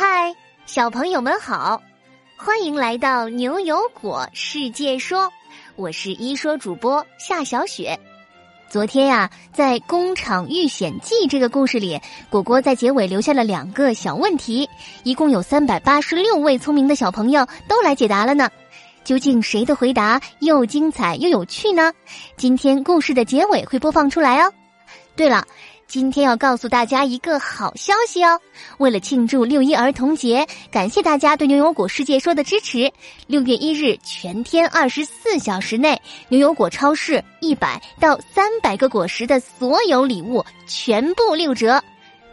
嗨，小朋友们好，欢迎来到牛油果世界说，我是一说主播夏小雪。昨天呀，在《工厂遇险记》这个故事里，果果在结尾留下了两个小问题，一共有三百八十六位聪明的小朋友都来解答了呢。究竟谁的回答又精彩又有趣呢？今天故事的结尾会播放出来哦。对了。今天要告诉大家一个好消息哦！为了庆祝六一儿童节，感谢大家对牛油果世界说的支持。六月一日全天二十四小时内，牛油果超市一百到三百个果实的所有礼物全部六折。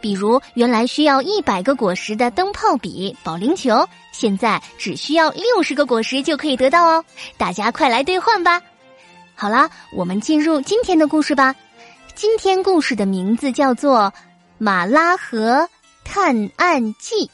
比如原来需要一百个果实的灯泡笔、保龄球，现在只需要六十个果实就可以得到哦！大家快来兑换吧！好啦，我们进入今天的故事吧。今天故事的名字叫做《马拉河探案记》。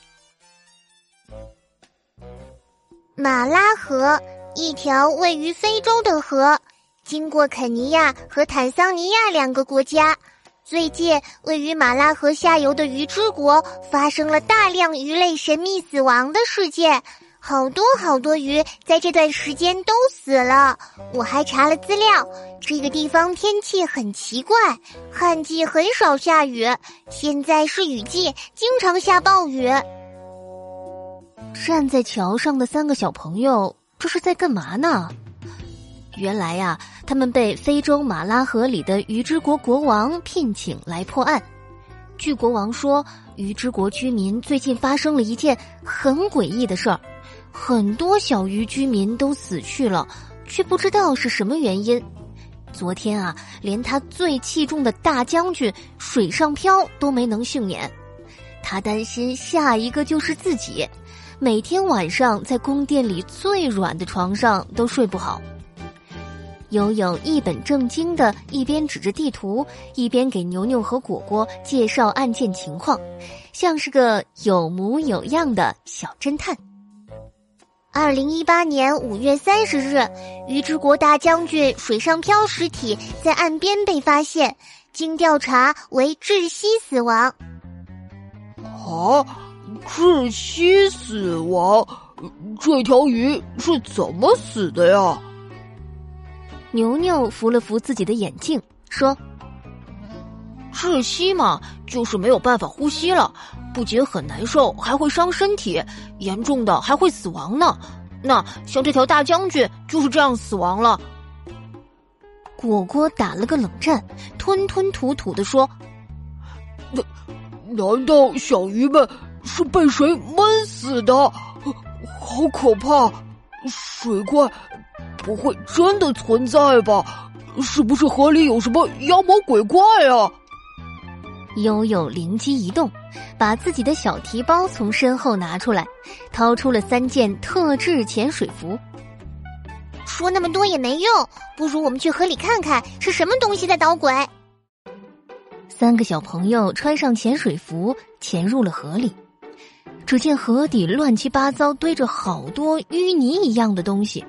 马拉河，一条位于非洲的河，经过肯尼亚和坦桑尼亚两个国家。最近，位于马拉河下游的鱼之国发生了大量鱼类神秘死亡的事件。好多好多鱼在这段时间都死了。我还查了资料，这个地方天气很奇怪，旱季很少下雨，现在是雨季，经常下暴雨。站在桥上的三个小朋友，这是在干嘛呢？原来呀，他们被非洲马拉河里的鱼之国国王聘请来破案。据国王说，鱼之国居民最近发生了一件很诡异的事儿。很多小鱼居民都死去了，却不知道是什么原因。昨天啊，连他最器重的大将军水上漂都没能幸免。他担心下一个就是自己，每天晚上在宫殿里最软的床上都睡不好。悠悠一本正经的，一边指着地图，一边给牛牛和果果介绍案件情况，像是个有模有样的小侦探。二零一八年五月三十日，于之国大将军水上漂尸体在岸边被发现，经调查为窒息死亡。啊，窒息死亡？这条鱼是怎么死的呀？牛牛扶了扶自己的眼镜，说：“窒息嘛，就是没有办法呼吸了。”不仅很难受，还会伤身体，严重的还会死亡呢。那像这条大将军就是这样死亡了。果果打了个冷战，吞吞吐吐的说：“难难道小鱼们是被谁闷死的？好可怕！水怪不会真的存在吧？是不是河里有什么妖魔鬼怪啊？”悠悠灵机一动，把自己的小提包从身后拿出来，掏出了三件特制潜水服。说那么多也没用，不如我们去河里看看是什么东西在捣鬼。三个小朋友穿上潜水服，潜入了河里。只见河底乱七八糟堆着好多淤泥一样的东西。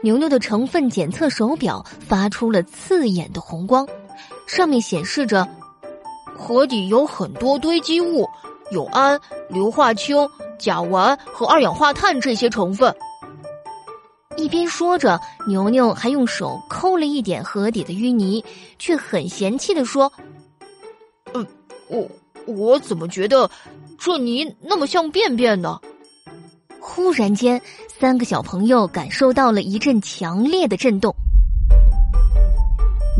牛牛的成分检测手表发出了刺眼的红光，上面显示着。河底有很多堆积物，有氨、硫化氢、甲烷和二氧化碳这些成分。一边说着，牛牛还用手抠了一点河底的淤泥，却很嫌弃的说：“嗯，我我怎么觉得这泥那么像便便呢？”忽然间，三个小朋友感受到了一阵强烈的震动。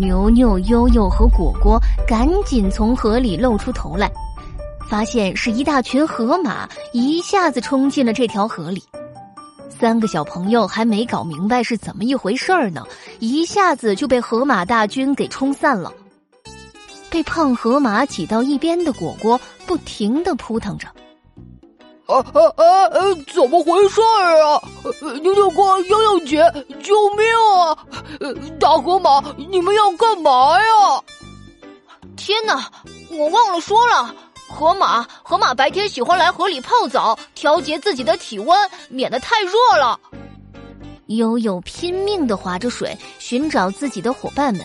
牛牛、悠悠和果果赶紧从河里露出头来，发现是一大群河马一下子冲进了这条河里。三个小朋友还没搞明白是怎么一回事儿呢，一下子就被河马大军给冲散了。被胖河马挤到一边的果果不停的扑腾着。啊啊啊！怎么回事儿啊？牛牛哥、悠悠姐，救命啊！大河马，你们要干嘛呀？天哪！我忘了说了，河马河马白天喜欢来河里泡澡，调节自己的体温，免得太热了。悠悠拼命的划着水，寻找自己的伙伴们，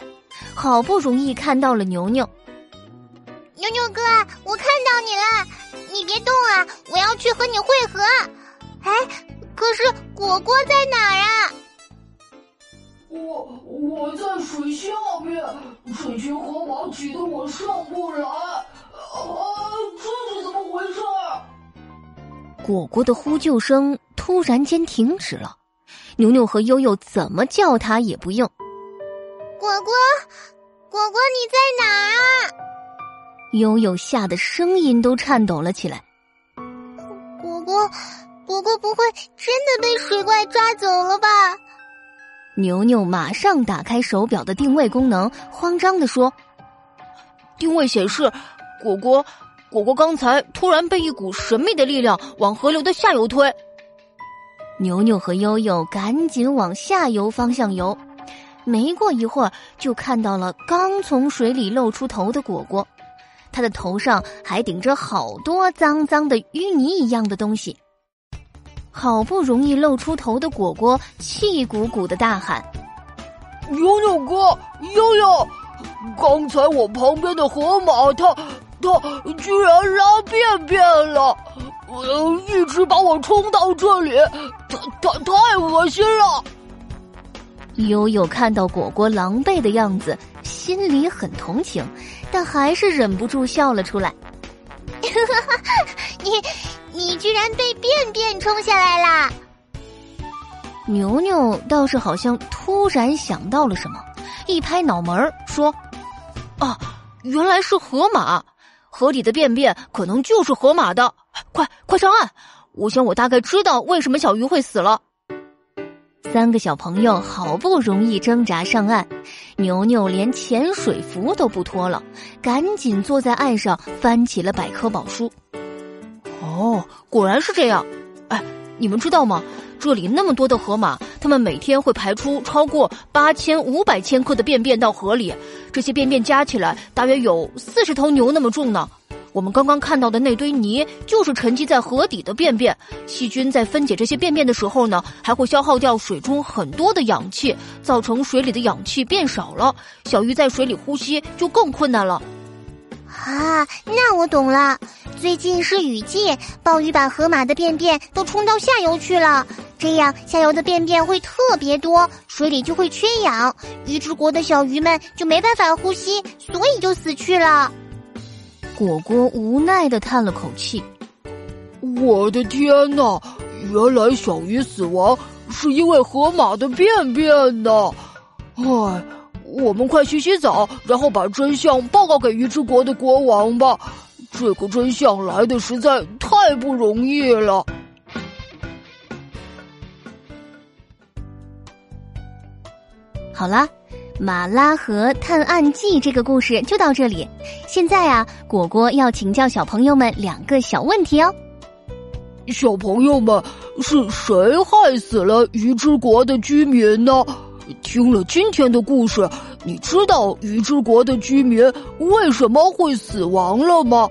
好不容易看到了牛牛。牛牛哥，我看到你了，你别动啊！我要去和你会合。哎，可是果果在哪儿啊？我我在水下面，水群河马挤得我上不来。啊，这是怎么回事？果果的呼救声突然间停止了，牛牛和悠悠怎么叫他也不应。果果，果果，你在哪儿啊？悠悠吓得声音都颤抖了起来。果果，果果不会真的被水怪抓走了吧？牛牛马上打开手表的定位功能，慌张的说：“定位显示，果果，果果刚才突然被一股神秘的力量往河流的下游推。”牛牛和悠悠赶紧往下游方向游，没过一会儿就看到了刚从水里露出头的果果，他的头上还顶着好多脏脏的淤泥一样的东西。好不容易露出头的果果气鼓鼓的大喊：“牛牛哥，悠悠，刚才我旁边的河马，它它居然拉便便了，一直把我冲到这里，它它太恶心了。”悠悠看到果果狼狈的样子，心里很同情，但还是忍不住笑了出来。你。你居然被便便冲下来啦！牛牛倒是好像突然想到了什么，一拍脑门说：“啊，原来是河马，河里的便便可能就是河马的。快快上岸！我想我大概知道为什么小鱼会死了。”三个小朋友好不容易挣扎上岸，牛牛连潜水服都不脱了，赶紧坐在岸上翻起了百科宝书。哦，果然是这样。哎，你们知道吗？这里那么多的河马，它们每天会排出超过八千五百千克的便便到河里，这些便便加起来大约有四十头牛那么重呢。我们刚刚看到的那堆泥，就是沉积在河底的便便。细菌在分解这些便便的时候呢，还会消耗掉水中很多的氧气，造成水里的氧气变少了，小鱼在水里呼吸就更困难了。啊，那我懂了。最近是雨季，暴雨把河马的便便都冲到下游去了，这样下游的便便会特别多，水里就会缺氧，鱼之国的小鱼们就没办法呼吸，所以就死去了。果果无奈的叹了口气：“我的天哪，原来小鱼死亡是因为河马的便便呢！唉。”我们快洗洗澡，然后把真相报告给鱼之国的国王吧。这个真相来的实在太不容易了。好啦，《马拉河探案记》这个故事就到这里。现在啊，果果要请教小朋友们两个小问题哦。小朋友们，是谁害死了鱼之国的居民呢？听了今天的故事，你知道鱼之国的居民为什么会死亡了吗？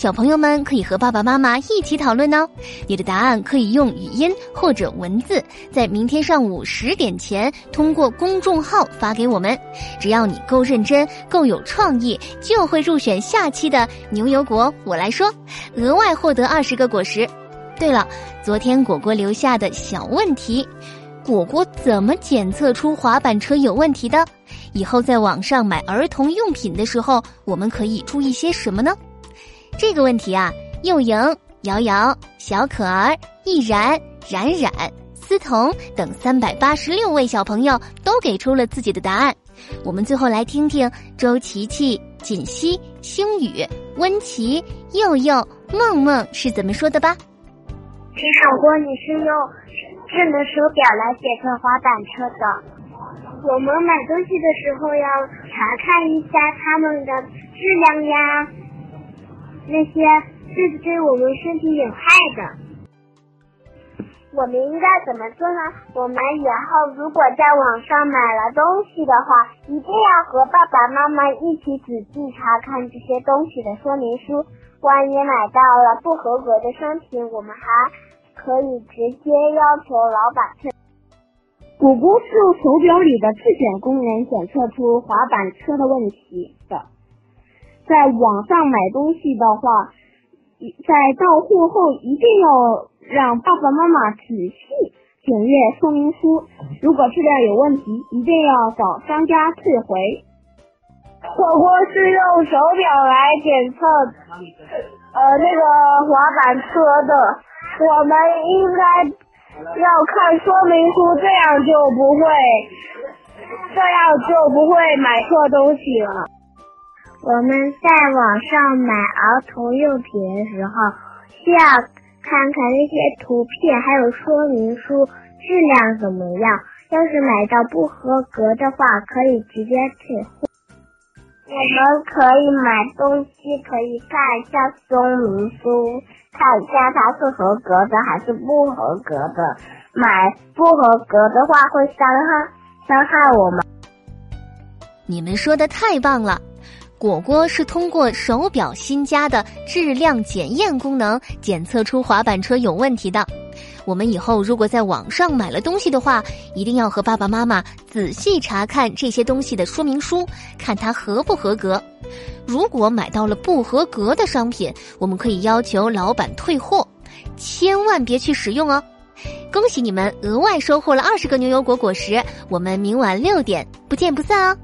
小朋友们可以和爸爸妈妈一起讨论哦。你的答案可以用语音或者文字，在明天上午十点前通过公众号发给我们。只要你够认真、够有创意，就会入选下期的牛油果。我来说，额外获得二十个果实。对了，昨天果果留下的小问题。果果怎么检测出滑板车有问题的？以后在网上买儿童用品的时候，我们可以注意些什么呢？这个问题啊，幼莹、瑶瑶、小可儿、易然、冉冉、思彤等三百八十六位小朋友都给出了自己的答案。我们最后来听听周琪琪、锦溪、星宇、温琪、佑佑、梦梦是怎么说的吧。听说过你是用。智能手表来检测滑板车的，我们买东西的时候要查看一下它们的质量呀，那些是对我们身体有害的。我们应该怎么做呢？我们以后如果在网上买了东西的话，一定要和爸爸妈妈一起仔细查看这些东西的说明书。万一买到了不合格的商品，我们还。可以直接要求老板退。果果是用手表里的自检功能检测出滑板车的问题的。在网上买东西的话，在到货后一定要让爸爸妈妈仔细检阅说明书。如果质量有问题，一定要找商家退回。火锅是用手表来检测，呃，那个滑板车的，我们应该要看说明书，这样就不会，这样就不会买错东西了。我们在网上买儿童用品的时候，需要看看那些图片还有说明书质量怎么样。要是买到不合格的话，可以直接退货。我们可以买东西，可以看一下说明书，看一下它是合格的还是不合格的。买不合格的话会伤害伤害我们。你们说的太棒了！果果是通过手表新加的质量检验功能检测出滑板车有问题的。我们以后如果在网上买了东西的话，一定要和爸爸妈妈仔细查看这些东西的说明书，看它合不合格。如果买到了不合格的商品，我们可以要求老板退货，千万别去使用哦。恭喜你们额外收获了二十个牛油果果实，我们明晚六点不见不散哦。